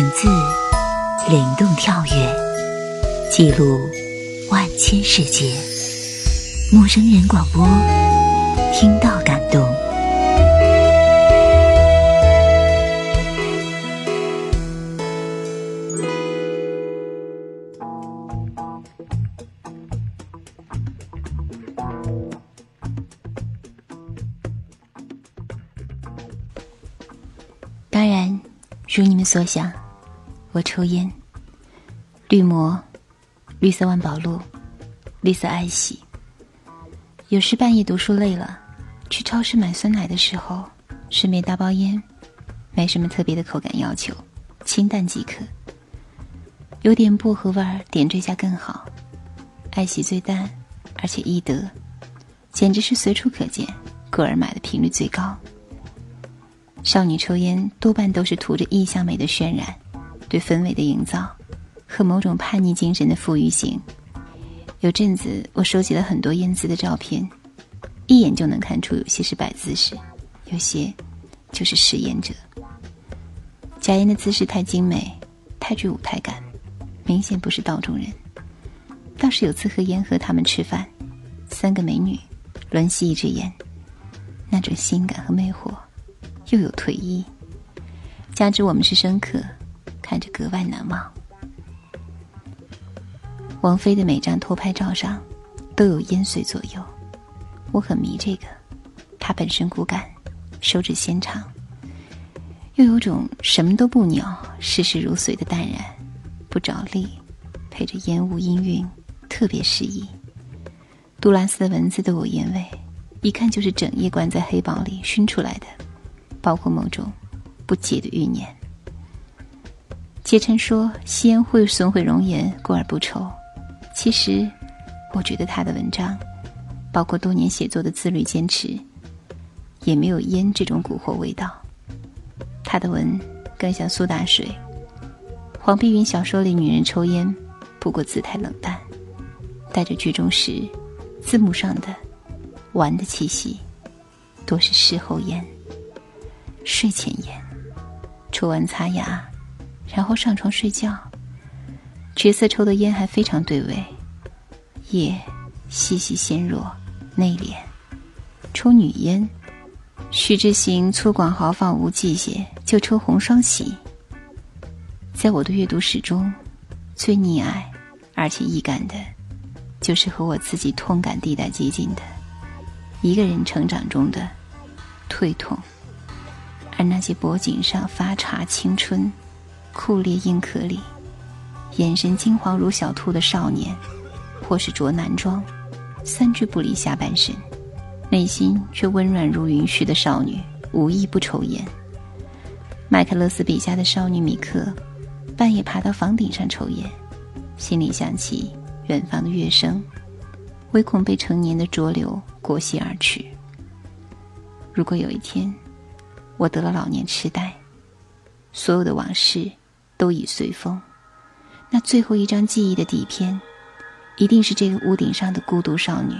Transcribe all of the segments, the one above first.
文字灵动跳跃，记录万千世界。陌生人广播，听到感动。当然，如你们所想，我抽烟。绿魔，绿色万宝路，绿色爱喜。有时半夜读书累了，去超市买酸奶的时候，顺便搭包烟，没什么特别的口感要求，清淡即可。有点薄荷味儿，点缀下更好。爱喜最淡，而且易得，简直是随处可见，故而买的频率最高。少女抽烟多半都是图着意象美的渲染，对氛围的营造，和某种叛逆精神的富裕性。有阵子我收集了很多烟姿的照片，一眼就能看出有些是摆姿势，有些就是试烟者。假烟的姿势太精美，太具舞台感，明显不是道中人。倒是有次和烟和他们吃饭，三个美女轮吸一支烟，那种性感和魅惑。又有退役，加之我们是生客，看着格外难忘。王菲的每张偷拍照上都有烟碎左右，我很迷这个。她本身骨感，手指纤长，又有种什么都不鸟，事事如随的淡然，不着力，配着烟雾氤氲，特别适宜。杜拉斯的文字都有烟味，一看就是整夜关在黑堡里熏出来的。包括某种不解的欲念。杰琛说吸烟会损毁容颜，故而不抽。其实，我觉得他的文章，包括多年写作的自律坚持，也没有烟这种蛊惑味道。他的文更像苏打水。黄碧云小说里女人抽烟，不过姿态冷淡，带着剧中时字幕上的玩的气息，多是事后烟。睡前烟，抽完擦牙，然后上床睡觉。角色抽的烟还非常对味，夜细细纤弱内敛。抽女烟，徐志行粗犷豪放无忌些，就抽红双喜。在我的阅读史中，最溺爱而且易感的，就是和我自己痛感地带接近的，一个人成长中的退痛。而那些脖颈上发茶青春、酷烈硬壳里，眼神金黄如小兔的少年，或是着男装，三句不离下半身，内心却温软如云絮的少女，无意不抽烟。麦克勒斯笔下的少女米克，半夜爬到房顶上抽烟，心里想起远方的乐声，唯恐被成年的浊流裹挟而去。如果有一天，我得了老年痴呆，所有的往事都已随风。那最后一张记忆的底片，一定是这个屋顶上的孤独少女。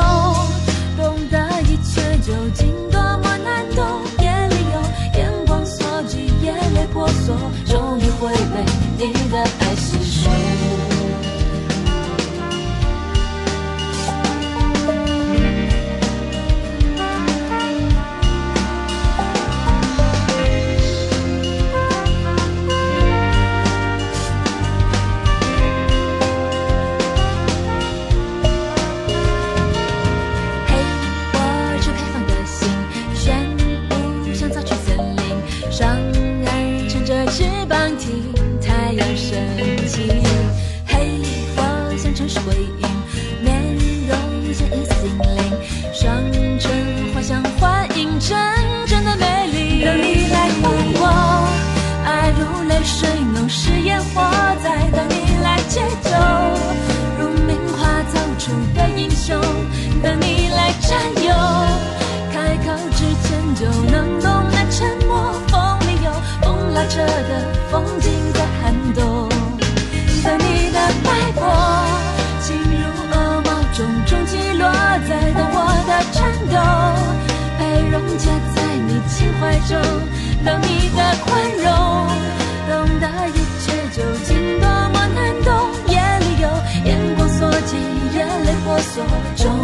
懂得一切究竟多么难懂。眼里有眼光所及，眼泪婆娑，终于会被你的爱放弃。怀中。等你的宽容，懂得一切究竟多么难懂。眼里有眼光所及，眼泪婆娑，中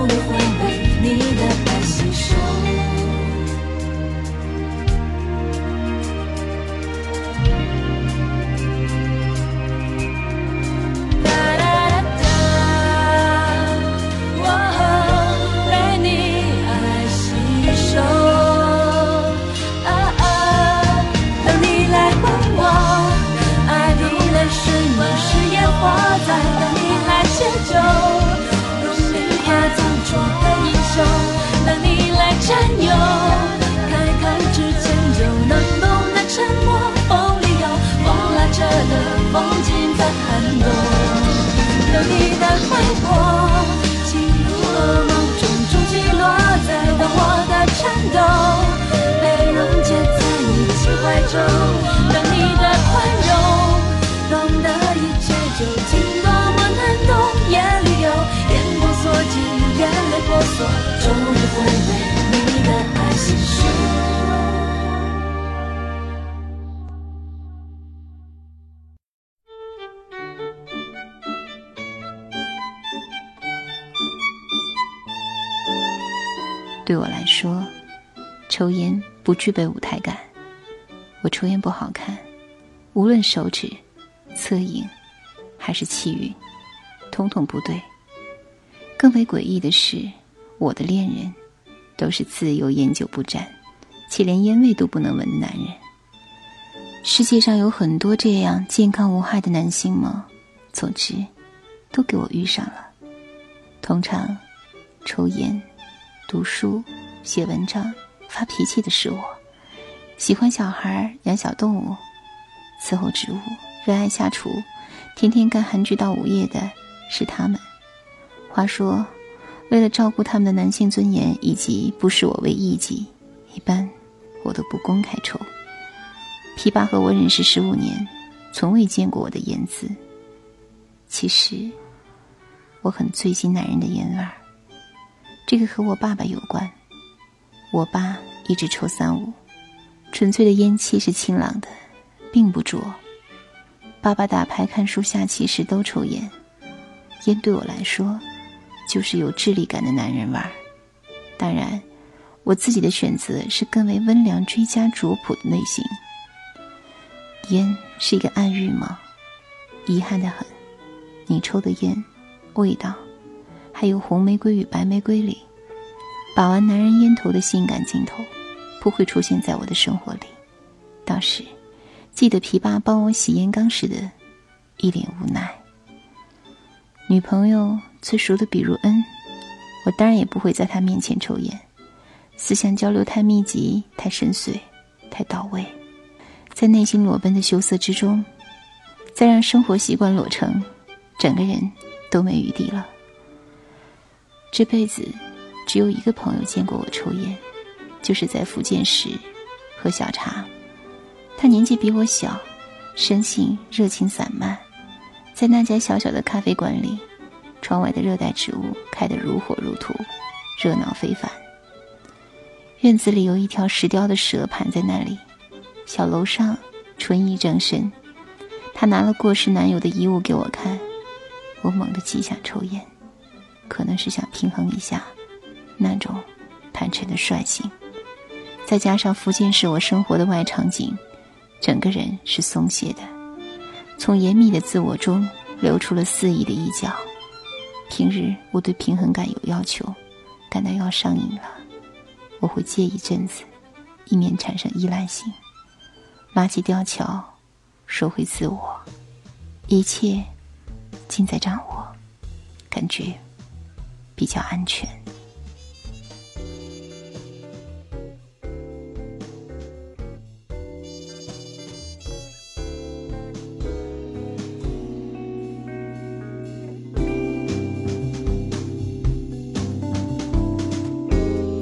对我来说，抽烟不具备舞台感。我抽烟不好看，无论手指、侧影，还是气韵，统统不对。更为诡异的是，我的恋人都是自由烟酒不沾，且连烟味都不能闻的男人。世界上有很多这样健康无害的男性吗？总之，都给我遇上了。通常，抽烟。读书、写文章、发脾气的是我；喜欢小孩、养小动物、伺候植物、热爱下厨、天天看韩剧到午夜的是他们。话说，为了照顾他们的男性尊严以及不视我为异己，一般我都不公开抽。琵琶和我认识十五年，从未见过我的烟渍。其实，我很醉心男人的烟味儿。这个和我爸爸有关。我爸一直抽三五，纯粹的烟气是清朗的，并不浊。爸爸打牌、看书、下棋时都抽烟，烟对我来说就是有智力感的男人味儿。当然，我自己的选择是更为温良、追加卓朴的类型。烟是一个暗喻吗？遗憾的很，你抽的烟，味道。还有红玫瑰与白玫瑰里，把玩男人烟头的性感镜头，不会出现在我的生活里。倒是，记得琵琶帮我洗烟缸时的一脸无奈。女朋友最熟的比如恩，我当然也不会在她面前抽烟。思想交流太密集、太深邃、太到位，在内心裸奔的羞涩之中，再让生活习惯裸成，整个人都没余地了。这辈子只有一个朋友见过我抽烟，就是在福建时喝小茶。他年纪比我小，生性热情散漫，在那家小小的咖啡馆里，窗外的热带植物开得如火如荼，热闹非凡。院子里有一条石雕的蛇盘在那里，小楼上春意正深。他拿了过世男友的遗物给我看，我猛地极想抽烟。可能是想平衡一下那种贪嗔的率性，再加上福建是我生活的外场景，整个人是松懈的，从严密的自我中流出了肆意的一角。平日我对平衡感有要求，感到要上瘾了，我会戒一阵子，以免产生依赖性，拉起吊桥，收回自我，一切尽在掌握。感觉比较安全。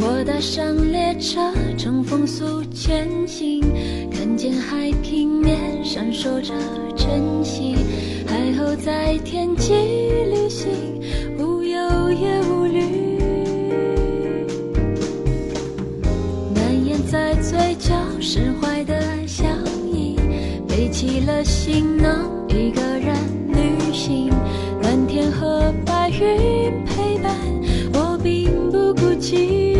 我搭上列车，乘风速前行，看见海平面闪烁着晨曦，海鸥在天际旅行，也无虑，难掩在嘴角释怀的笑意，背起了行囊，一个人旅行，蓝天和白云陪伴我，并不孤寂。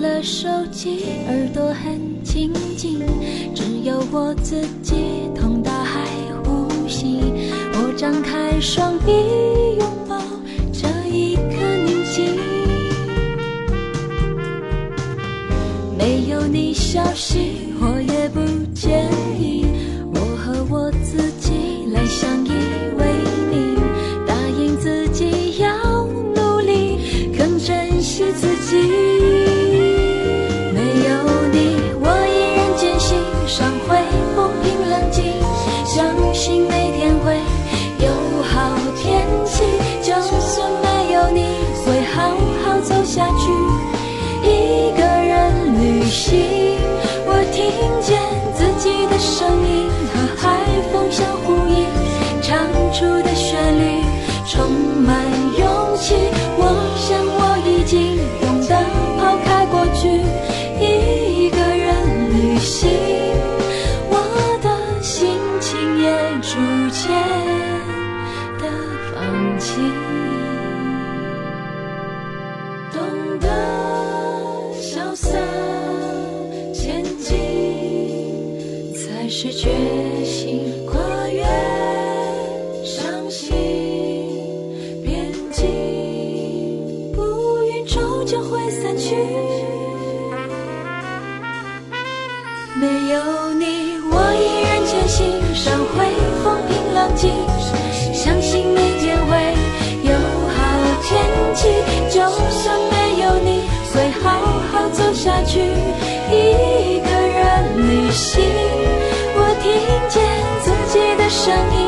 了手机，耳朵很清静，只有我自己同大海呼吸。我张开双臂拥抱这一刻宁静。没有你消息，我也不见。就会散去。没有你，我依然坚信上会风平浪静，相信明天会有好天气。就算没有你，会好好走下去。一个人旅行，我听见自己的声音。